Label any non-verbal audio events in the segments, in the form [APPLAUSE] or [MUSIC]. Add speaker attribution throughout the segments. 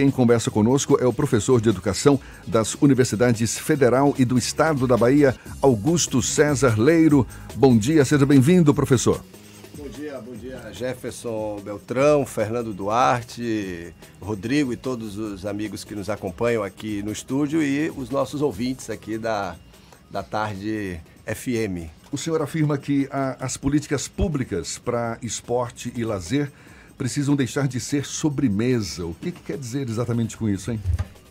Speaker 1: quem conversa conosco é o professor de educação das Universidades Federal e do Estado da Bahia, Augusto César Leiro. Bom dia, seja bem-vindo, professor.
Speaker 2: Bom dia, bom dia, Jefferson Beltrão, Fernando Duarte, Rodrigo e todos os amigos que nos acompanham aqui no estúdio e os nossos ouvintes aqui da, da Tarde FM.
Speaker 1: O senhor afirma que a, as políticas públicas para esporte e lazer precisam deixar de ser sobremesa. O que, que quer dizer exatamente com isso, hein?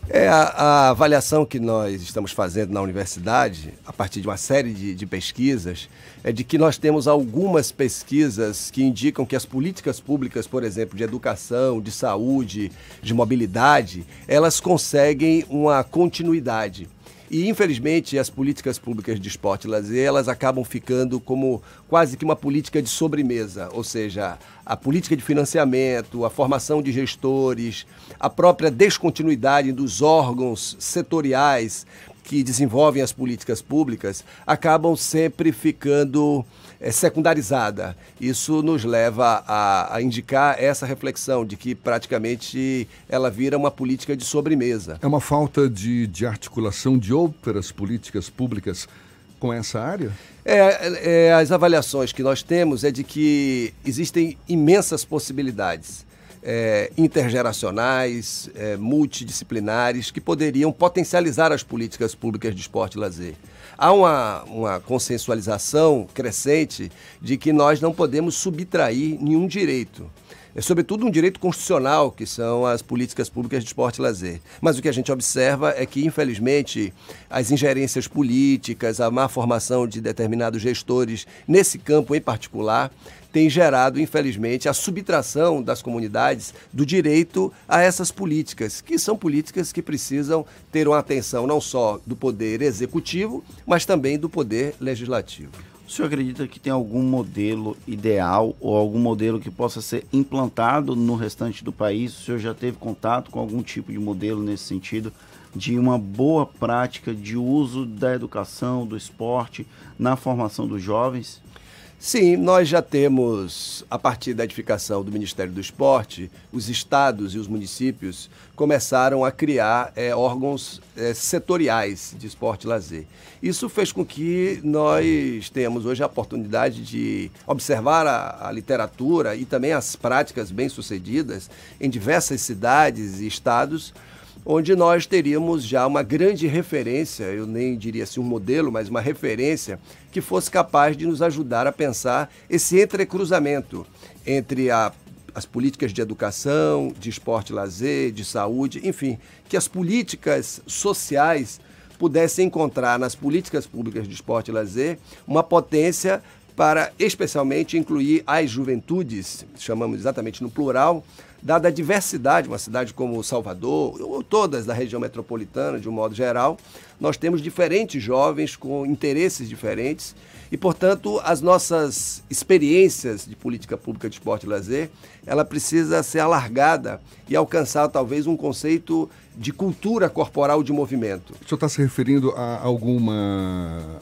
Speaker 2: É a, a, avaliação que nós estamos fazendo na universidade, a partir de uma série de, de, pesquisas, é de que nós temos algumas pesquisas que indicam que as políticas públicas, por exemplo, de educação, de saúde, de mobilidade, elas conseguem uma continuidade. E, infelizmente, as políticas públicas de esporte e lazer, elas acabam ficando como quase que uma política de sobremesa, ou seja, a política de financiamento, a formação de gestores, a própria descontinuidade dos órgãos setoriais que desenvolvem as políticas públicas acabam sempre ficando é, secundarizada. Isso nos leva a, a, indicar essa reflexão de que praticamente ela vira uma política de sobremesa.
Speaker 1: É uma falta de, de articulação de outras políticas públicas com essa área?
Speaker 2: É, é, as avaliações que nós temos é de que existem imensas possibilidades é, intergeracionais, é, multidisciplinares, que poderiam potencializar as políticas públicas de esporte e lazer. Há uma, uma consensualização crescente de que nós não podemos subtrair nenhum direito é sobretudo um direito constitucional, que são as políticas públicas de esporte e lazer. Mas o que a gente observa é que, infelizmente, as ingerências políticas, a má formação de determinados gestores nesse campo em particular, tem gerado, infelizmente, a subtração das comunidades do direito a essas políticas, que são políticas que precisam ter uma atenção não só do poder executivo, mas também do poder legislativo.
Speaker 3: O senhor acredita que tem algum modelo ideal ou algum modelo que possa ser implantado no restante do país? O senhor já teve contato com algum tipo de modelo nesse sentido? De uma boa prática de uso da educação, do esporte na formação dos jovens?
Speaker 2: Sim, nós já temos, a partir da edificação do Ministério do Esporte, os estados e os municípios começaram a criar é, órgãos é, setoriais de esporte e lazer. Isso fez com que nós tenhamos hoje a oportunidade de observar a, a literatura e também as práticas bem-sucedidas em diversas cidades e estados onde nós teríamos já uma grande referência, eu nem diria assim um modelo, mas uma referência que fosse capaz de nos ajudar a pensar esse entrecruzamento entre a, as políticas de educação, de esporte e lazer, de saúde, enfim, que as políticas sociais pudessem encontrar nas políticas públicas de esporte e lazer uma potência para especialmente incluir as juventudes, chamamos exatamente no plural, dada a diversidade, uma cidade como Salvador, ou todas da região metropolitana, de um modo geral, nós temos diferentes jovens com interesses diferentes e, portanto, as nossas experiências de política pública de esporte e lazer, ela precisa ser alargada e alcançar talvez um conceito de cultura corporal de movimento.
Speaker 1: O senhor está se referindo a alguma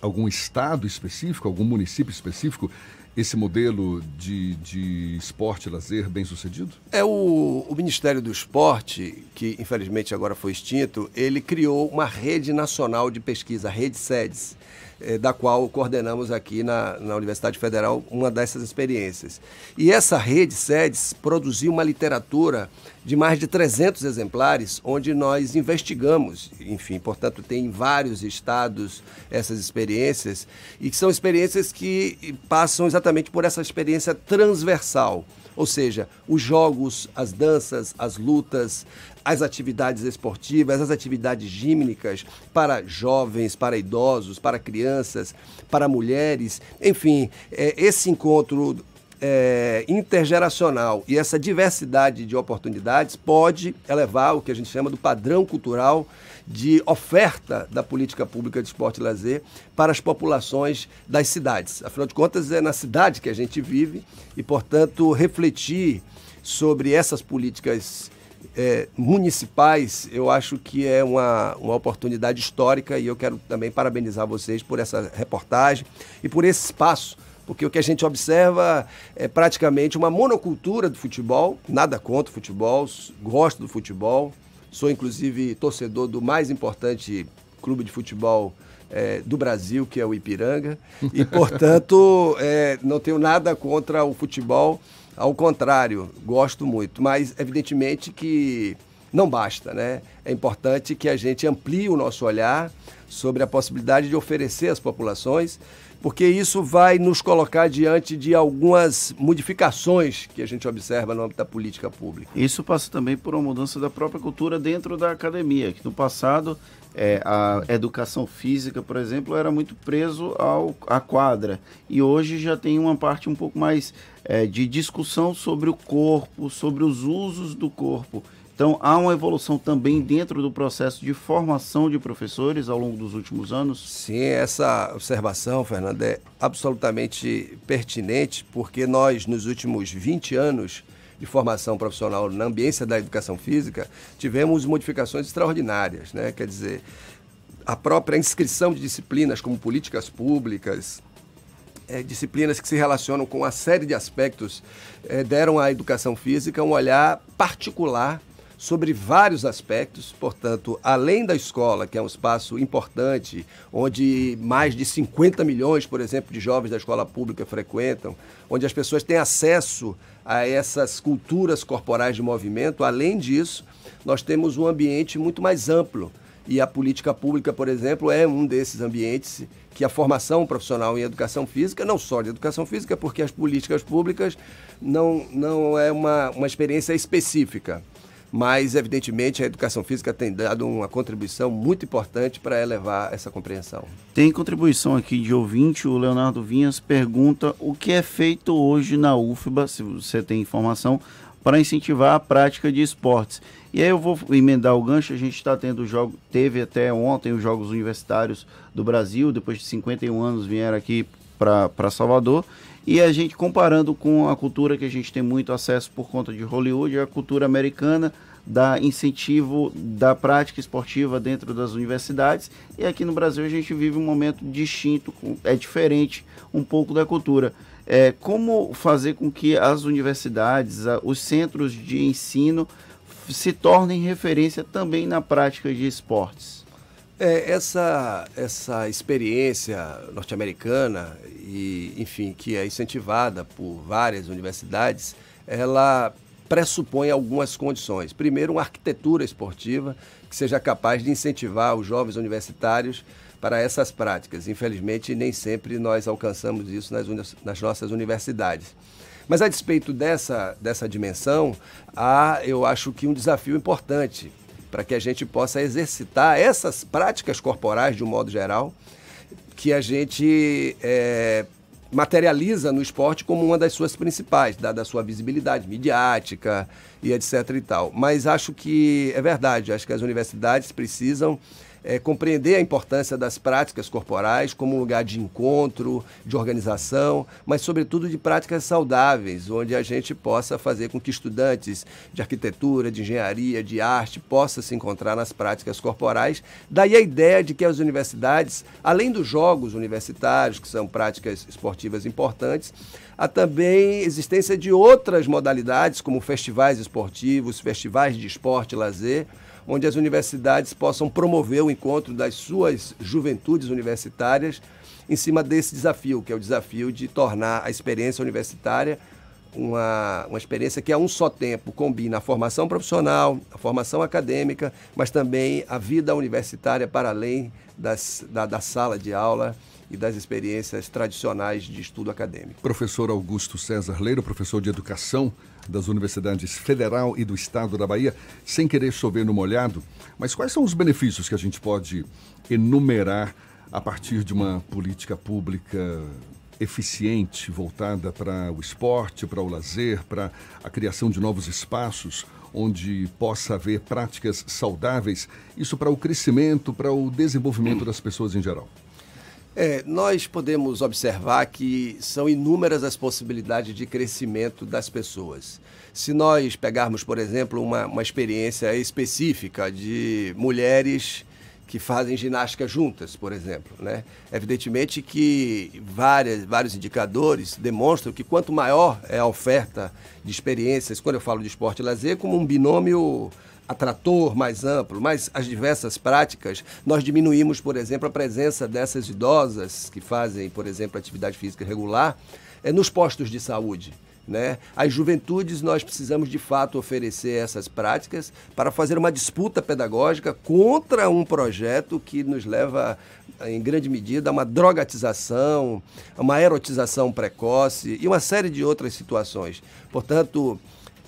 Speaker 1: algum estado específico, algum município específico, esse modelo de, de esporte lazer bem sucedido?
Speaker 2: É o, o Ministério do Esporte, que infelizmente agora foi extinto, ele criou uma rede nacional de pesquisa, a Rede SEDES eh, da qual coordenamos aqui na, na Universidade Federal uma dessas experiências. E essa rede SEDES produziu uma literatura de mais de 300 exemplares, onde nós investigamos, enfim, portanto, tem em vários estados essas experiências, e que são experiências que passam exatamente por essa experiência transversal ou seja, os jogos, as danças, as lutas, as atividades esportivas, as atividades gímnicas para jovens, para idosos, para crianças, para mulheres, enfim, é, esse encontro é, intergeracional e essa diversidade de oportunidades pode elevar o que a gente chama do padrão cultural de oferta da política pública de esporte e lazer para as populações das cidades. Afinal de contas, é na cidade que a gente vive e, portanto, refletir sobre essas políticas é, municipais, eu acho que é uma, uma oportunidade histórica e eu quero também parabenizar vocês por essa reportagem e por esse espaço Porque o que a gente observa é praticamente uma monocultura do futebol, nada contra o futebol, gosto do futebol, sou inclusive torcedor do mais importante clube de futebol é, do Brasil, que é o Ipiranga, e [LAUGHS] portanto é, não tenho nada contra o futebol, ao contrário, gosto muito, mas evidentemente que não basta, né? É importante que a gente amplie o nosso olhar sobre a possibilidade de oferecer às populações, porque isso vai nos colocar diante de algumas modificações que a gente observa no âmbito da política pública.
Speaker 3: Isso passa também por uma mudança da própria cultura dentro da academia, que no passado é, a educação física, por exemplo, era muito preso ao, à quadra. E hoje já tem uma parte um pouco mais é, de discussão sobre o corpo, sobre os usos do corpo. Então, há uma evolução também dentro do processo de formação de professores ao longo dos últimos anos?
Speaker 2: Sim, essa observação, Fernanda, é absolutamente pertinente, porque nós, nos últimos 20 anos de formação profissional na ambiência da educação física, tivemos modificações extraordinárias. Né? Quer dizer, a própria inscrição de disciplinas como políticas públicas, é, disciplinas que se relacionam com uma série de aspectos, é, deram à educação física um olhar particular sobre vários aspectos, portanto, além da escola, que é um espaço importante, onde mais de 50 milhões, por exemplo, de jovens da escola pública frequentam, onde as pessoas têm acesso a essas culturas corporais de movimento, além disso, nós temos um ambiente muito mais amplo. E a política pública, por exemplo, é um desses ambientes que a formação profissional em educação física, não só de educação física, porque as políticas públicas não, não é uma, uma experiência específica mas evidentemente a educação física tem dado uma contribuição muito importante para elevar essa compreensão.
Speaker 3: Tem contribuição aqui de ouvinte, o Leonardo Vinhas pergunta o que é feito hoje na UFBA, se você tem informação, para incentivar a prática de esportes. E aí eu vou emendar o gancho, a gente está tendo jogo, teve até ontem os Jogos Universitários do Brasil, depois de 51 anos vieram aqui para Salvador, e a gente comparando com a cultura que a gente tem muito acesso por conta de Hollywood, a cultura americana dá incentivo da prática esportiva dentro das universidades. E aqui no Brasil a gente vive um momento distinto, é diferente um pouco da cultura. É, como fazer com que as universidades, os centros de ensino se tornem referência também na prática de esportes?
Speaker 2: É, essa, essa experiência norte-americana, e, enfim, que é incentivada por várias universidades, ela pressupõe algumas condições. Primeiro, uma arquitetura esportiva que seja capaz de incentivar os jovens universitários para essas práticas. Infelizmente, nem sempre nós alcançamos isso nas, nas nossas universidades. Mas a despeito dessa, dessa dimensão, há, eu acho que um desafio importante para que a gente possa exercitar essas práticas corporais de um modo geral, que a gente é, materializa no esporte como uma das suas principais, dada a sua visibilidade midiática e etc e tal. Mas acho que é verdade, acho que as universidades precisam é, compreender a importância das práticas corporais como um lugar de encontro, de organização, mas, sobretudo, de práticas saudáveis, onde a gente possa fazer com que estudantes de arquitetura, de engenharia, de arte, possam se encontrar nas práticas corporais. Daí a ideia de que as universidades, além dos jogos universitários, que são práticas esportivas importantes, há também existência de outras modalidades, como festivais esportivos, festivais de esporte e lazer, onde as universidades possam promover o encontro das suas juventudes universitárias em cima desse desafio, que é o desafio de tornar a experiência universitária uma, uma experiência que a um só tempo combina a formação profissional, a formação acadêmica, mas também a vida universitária para além das, da, da sala de aula e das experiências tradicionais de estudo acadêmico.
Speaker 1: Professor Augusto César Leiro, professor de Educação das Universidades Federal e do Estado da Bahia, sem querer chover no molhado, mas quais são os benefícios que a gente pode enumerar a partir de uma política pública eficiente, voltada para o esporte, para o lazer, para a criação de novos espaços onde possa haver práticas saudáveis, isso para o crescimento, para o desenvolvimento das pessoas em geral?
Speaker 2: É, nós podemos observar que são inúmeras as possibilidades de crescimento das pessoas. Se nós pegarmos, por exemplo, uma, uma experiência específica de mulheres que fazem ginástica juntas, por exemplo. Né? Evidentemente que várias, vários indicadores demonstram que quanto maior é a oferta de experiências, quando eu falo de esporte e lazer, como um binômio atrator mais amplo, mas as diversas práticas, nós diminuímos, por exemplo, a presença dessas idosas que fazem, por exemplo, atividade física regular é, nos postos de saúde. Né? As juventudes, nós precisamos de fato oferecer essas práticas para fazer uma disputa pedagógica contra um projeto que nos leva, em grande medida, a uma drogatização, a uma erotização precoce e uma série de outras situações. Portanto,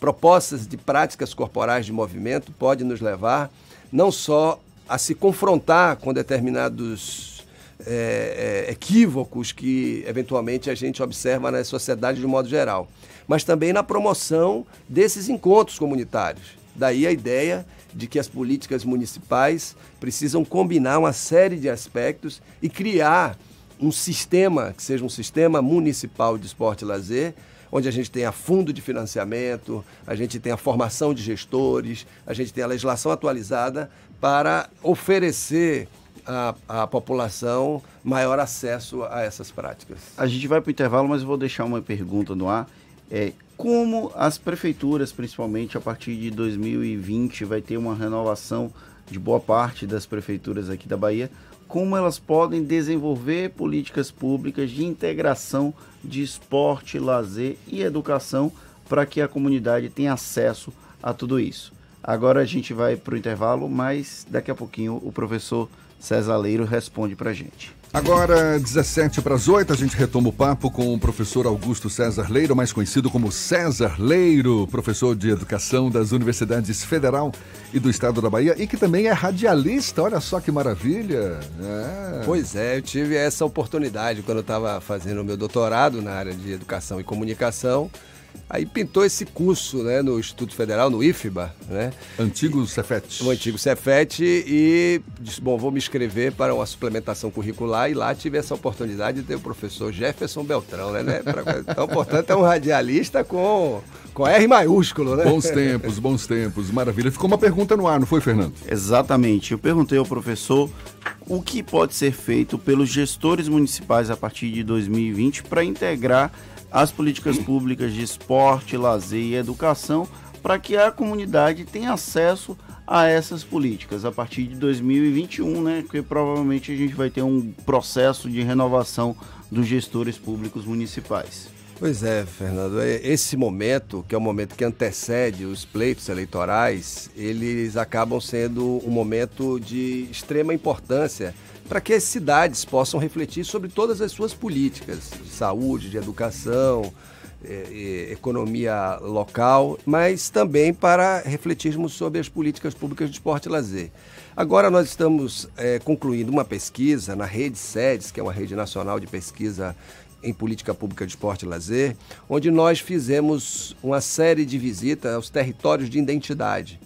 Speaker 2: propostas de práticas corporais de movimento podem nos levar não só a se confrontar com determinados é, é, equívocos que eventualmente a gente observa na sociedade de um modo geral, mas também na promoção desses encontros comunitários. Daí a ideia de que as políticas municipais precisam combinar uma série de aspectos e criar um sistema que seja um sistema municipal de esporte e lazer, onde a gente tenha fundo de financiamento, a gente tenha formação de gestores, a gente tenha a legislação atualizada para oferecer a, a população maior acesso a essas práticas.
Speaker 3: A gente vai para o intervalo, mas eu vou deixar uma pergunta no ar. É, como as prefeituras, principalmente a partir de 2020, vai ter uma renovação de boa parte das prefeituras aqui da Bahia, como elas podem desenvolver políticas públicas de integração de esporte, lazer e educação para que a comunidade tenha acesso a tudo isso. Agora a gente vai para o intervalo, mas daqui a pouquinho o professor César Leiro responde para a gente.
Speaker 1: Agora, 17 para as 8, a gente retoma o papo com o professor Augusto César Leiro, mais conhecido como César Leiro, professor de educação das Universidades Federal e do Estado da Bahia e que também é radialista. Olha só que maravilha!
Speaker 2: É. Pois é, eu tive essa oportunidade quando eu estava fazendo o meu doutorado na área de educação e comunicação. Aí pintou esse curso né, no Instituto Federal, no IFBA. Né?
Speaker 1: Antigo Cefet.
Speaker 2: O antigo Cefet e disse, bom, vou me inscrever para uma suplementação curricular e lá tive essa oportunidade de ter o professor Jefferson Beltrão, né? né então, portanto, é um radialista com, com R maiúsculo, né?
Speaker 1: Bons tempos, bons tempos, maravilha. Ficou uma pergunta no ar, não foi, Fernando?
Speaker 3: Exatamente. Eu perguntei ao professor o que pode ser feito pelos gestores municipais a partir de 2020 para integrar as políticas públicas de esporte, lazer e educação para que a comunidade tenha acesso a essas políticas a partir de 2021, né? Porque provavelmente a gente vai ter um processo de renovação dos gestores públicos municipais.
Speaker 2: Pois é, Fernando. É, esse momento, que é o momento que antecede os pleitos eleitorais, eles acabam sendo um momento de extrema importância para que as cidades possam refletir sobre todas as suas políticas de saúde, de educação, eh, economia local, mas também para refletirmos sobre as políticas públicas de esporte e lazer. Agora nós estamos é, concluindo uma pesquisa na Rede SEDES, que é uma rede nacional de pesquisa em política pública de esporte e lazer, onde nós fizemos uma série de visitas aos territórios de identidade.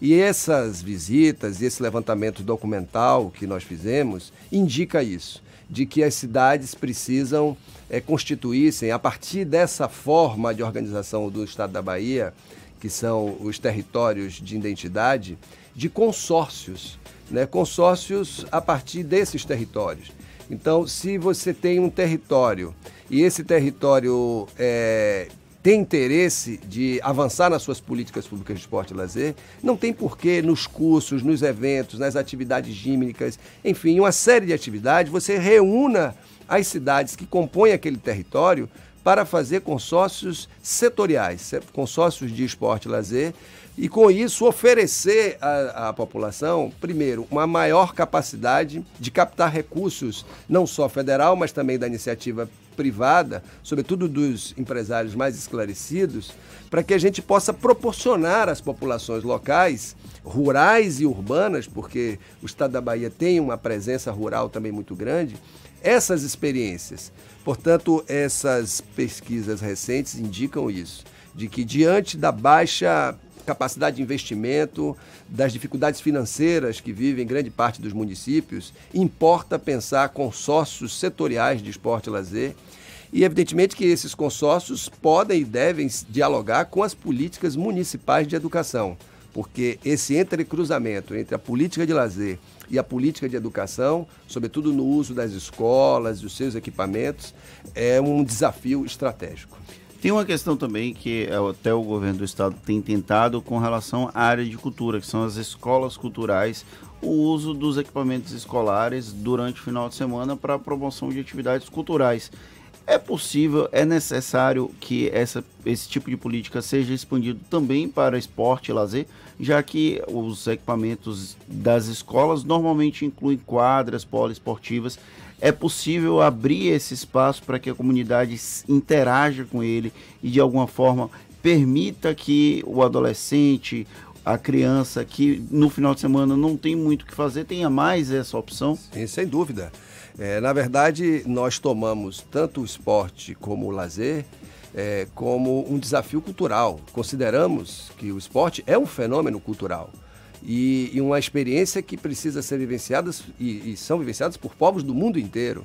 Speaker 2: E essas visitas e esse levantamento documental que nós fizemos indica isso, de que as cidades precisam é, constituir-se, a partir dessa forma de organização do Estado da Bahia, que são os territórios de identidade, de consórcios, né? consórcios a partir desses territórios. Então, se você tem um território e esse território é, tem interesse de avançar nas suas políticas públicas de esporte e lazer, não tem porquê nos cursos, nos eventos, nas atividades gímnicas, enfim, uma série de atividades, você reúna as cidades que compõem aquele território para fazer consórcios setoriais, consórcios de esporte e lazer, e com isso oferecer à, à, população, primeiro, uma maior capacidade de captar recursos, não só federal, mas também da iniciativa privada, sobretudo dos empresários mais esclarecidos, para que a gente possa proporcionar às populações locais, rurais e urbanas, porque o estado da Bahia tem uma presença rural também muito grande, essas experiências. Portanto, essas pesquisas recentes indicam isso, de que diante da baixa capacidade de investimento, das dificuldades financeiras que vivem grande parte dos municípios, importa pensar consórcios setoriais de esporte e lazer. E, evidentemente, que esses consórcios podem e devem dialogar com as políticas municipais de educação. porque esse entrecruzamento entre a política de lazer e a política de educação, sobretudo no uso das escolas e os seus equipamentos, é um desafio estratégico.
Speaker 3: Tem uma questão também que é, até o governo do estado tem tentado com relação à área de cultura, que são as escolas culturais, o uso dos equipamentos escolares durante o final de semana para a promoção de atividades culturais. É possível, é necessário que essa, esse tipo de política seja expandido também para esporte e lazer, já que os equipamentos das escolas normalmente incluem quadras poliesportivas. É possível abrir esse espaço para que a comunidade interaja com ele e de alguma forma permita que o adolescente, a criança que no final de semana não tem muito o que fazer, tenha mais essa opção?
Speaker 2: Sim, sem dúvida. É, na verdade, nós tomamos tanto o esporte como o lazer é, como um desafio cultural. Consideramos que o esporte é um fenômeno cultural e, e uma experiência que precisa ser vivenciada e, e, são vivenciadas por povos do mundo inteiro.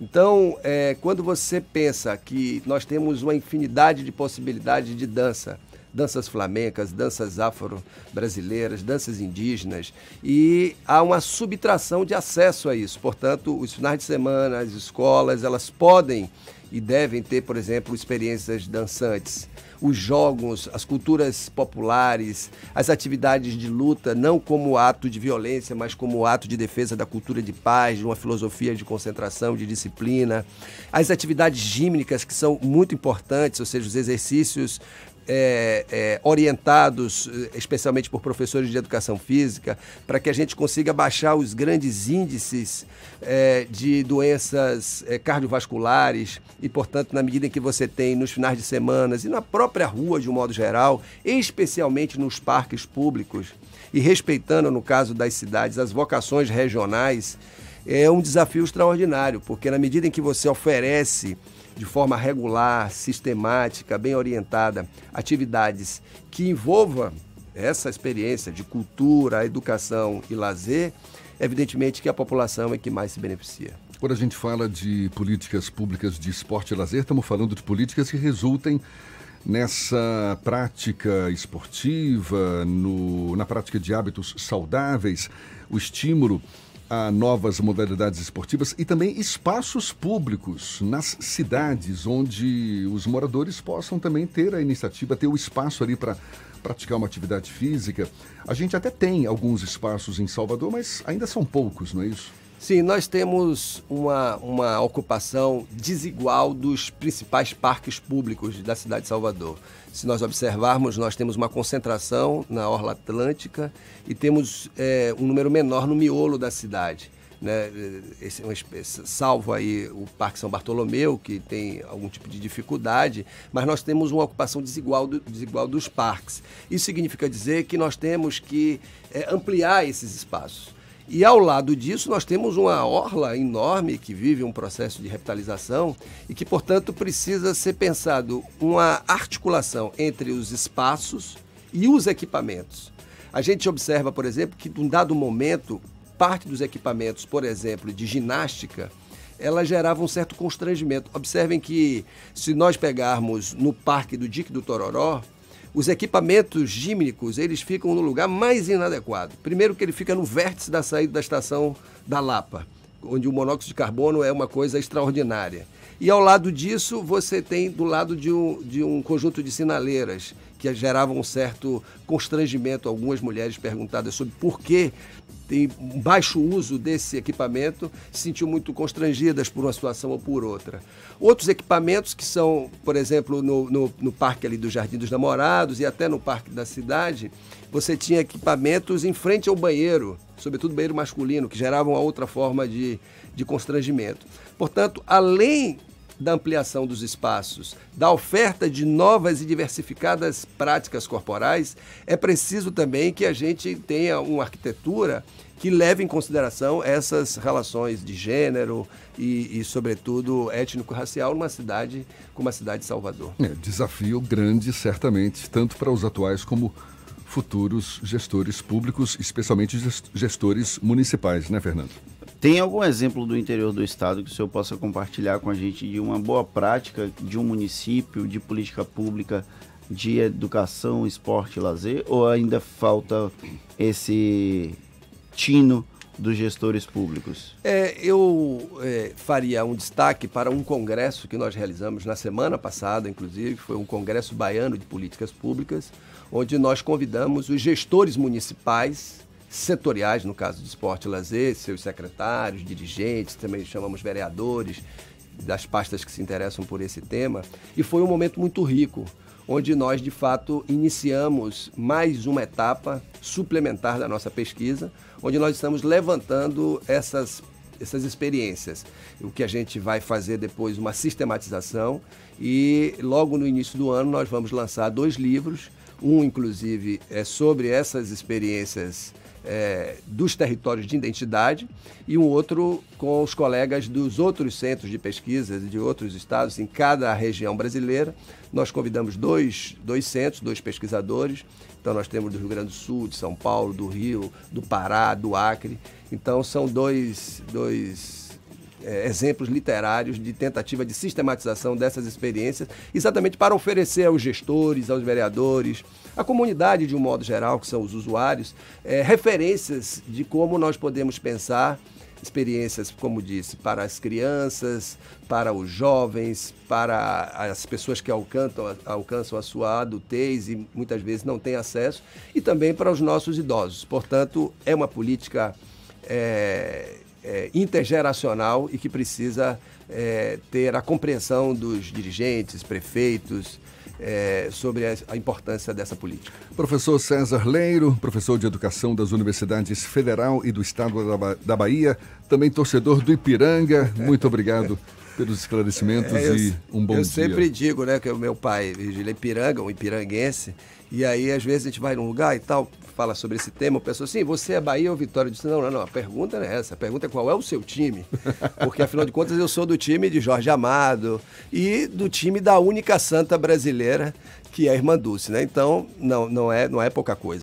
Speaker 2: Então, é, quando você pensa que nós temos uma infinidade de possibilidades de dança, danças flamencas, danças afro-brasileiras, danças indígenas, e há uma subtração de acesso a isso. Portanto, os finais de semana, as escolas, elas podem e devem ter, por exemplo, experiências dançantes. Os jogos, as culturas populares, as atividades de luta, não como ato de violência, mas como ato de defesa da cultura de paz, de uma filosofia de concentração, de disciplina. As atividades gímnicas, que são muito importantes, ou seja, os exercícios é, é, orientados eh, especialmente por professores de educação física, para que a gente consiga baixar os grandes índices é, de doenças é, cardiovasculares e, portanto, na medida em que você tem nos finais de semana e na própria rua de um modo geral, especialmente nos parques públicos, e respeitando, no caso das cidades, as vocações regionais, é um desafio extraordinário, porque na medida em que você oferece de forma regular, sistemática, bem orientada, atividades que envolva essa experiência de cultura, educação e lazer, evidentemente que a população é que mais se beneficia.
Speaker 1: Quando a gente fala de políticas públicas de esporte e lazer, estamos falando de políticas que resultem nessa prática esportiva, no, na prática de hábitos saudáveis, o estímulo a novas modalidades esportivas e também espaços públicos nas cidades, onde os moradores possam também ter a iniciativa, ter o espaço ali para praticar uma atividade física. A gente até tem alguns espaços em Salvador, mas ainda são poucos, não é isso?
Speaker 2: Sim, nós temos uma, uma ocupação desigual dos principais parques públicos da cidade de Salvador. Se nós observarmos, nós temos uma concentração na Orla Atlântica e temos é, um número menor no miolo da cidade. Né? Esse, esse, salvo aí o Parque São Bartolomeu, que tem algum tipo de dificuldade, mas nós temos uma ocupação desigual, do, desigual dos parques. Isso significa dizer que nós temos que é, ampliar esses espaços. E ao lado disso, nós temos uma orla enorme que vive um processo de revitalização e que, portanto, precisa ser pensado uma articulação entre os espaços e os equipamentos. A gente observa, por exemplo, que num dado momento, parte dos equipamentos, por exemplo, de ginástica, ela gerava um certo constrangimento. Observem que se nós pegarmos no Parque do Dique do Tororó, os equipamentos gímnicos, eles ficam no lugar mais inadequado. Primeiro que ele fica no vértice da saída da estação da Lapa, onde o monóxido de carbono é uma coisa extraordinária. E ao lado disso, você tem do lado de um, de um conjunto de sinaleiras que geravam um certo constrangimento. Algumas mulheres perguntadas sobre por que tem baixo uso desse equipamento se sentiu muito constrangidas por uma situação ou por outra. Outros equipamentos que são, por exemplo, no, no, no parque ali do Jardim dos Namorados e até no parque da cidade, você tinha equipamentos em frente ao banheiro, sobretudo banheiro masculino, que geravam outra forma de, de constrangimento. Portanto, além da ampliação dos espaços, da oferta de novas e diversificadas práticas corporais, é preciso também que a gente tenha uma arquitetura que leve em consideração essas relações de gênero e, e sobretudo, étnico-racial numa cidade como a cidade de Salvador.
Speaker 1: É, desafio grande, certamente, tanto para os atuais como futuros gestores públicos, especialmente gestores municipais, né, Fernando?
Speaker 3: Tem algum exemplo do interior do estado que o senhor possa compartilhar com a gente de uma boa prática de um município, de política pública de educação, esporte e lazer? Ou ainda falta esse tino dos gestores públicos?
Speaker 2: É, eu é, faria um destaque para um congresso que nós realizamos na semana passada, inclusive, foi um congresso baiano de políticas públicas, onde nós convidamos os gestores municipais setoriais, no caso de esporte e lazer, seus secretários, dirigentes, também chamamos vereadores das pastas que se interessam por esse tema, e foi um momento muito rico, onde nós de fato iniciamos mais uma etapa suplementar da nossa pesquisa, onde nós estamos levantando essas essas experiências. O que a gente vai fazer depois uma sistematização e logo no início do ano nós vamos lançar dois livros, um inclusive é sobre essas experiências é, dos territórios de identidade e um outro com os colegas dos outros centros de pesquisa de outros estados em cada região brasileira. Nós convidamos dois, dois centros, dois pesquisadores. Então nós temos do Rio Grande do Sul, de São Paulo, do Rio, do Pará, do Acre. Então são dois, dois é, exemplos literários de tentativa de sistematização dessas experiências, exatamente para oferecer aos gestores, aos vereadores, à comunidade de um modo geral, que são os usuários, é, referências de como nós podemos pensar experiências, como disse, para as crianças, para os jovens, para as pessoas que alcançam, alcançam a sua adultez e muitas vezes não têm acesso, e também para os nossos idosos. Portanto, é uma política é, intergeracional e que precisa é, ter a compreensão dos dirigentes, prefeitos, é, sobre a, importância dessa política.
Speaker 1: Professor César Leiro, professor de Educação das Universidades Federal e do Estado da, da Bahia, também torcedor do Ipiranga, muito obrigado [LAUGHS] pelos esclarecimentos é, eu, e um bom
Speaker 2: eu
Speaker 1: dia.
Speaker 2: Eu sempre digo, né, que o meu pai, Virgílio é Ipiranga, um ipiranguense, e aí às vezes a gente vai num lugar e tal, fala sobre esse tema, o pessoal assim, você é Bahia ou Vitória? Eu disse, não, não, não, a pergunta não é essa, a pergunta é qual é o seu time, [LAUGHS] porque afinal de contas eu sou do time de Jorge Amado e do time da única santa brasileira, que é a Irmã Dulce, né? Então, não, não, é, não é pouca coisa.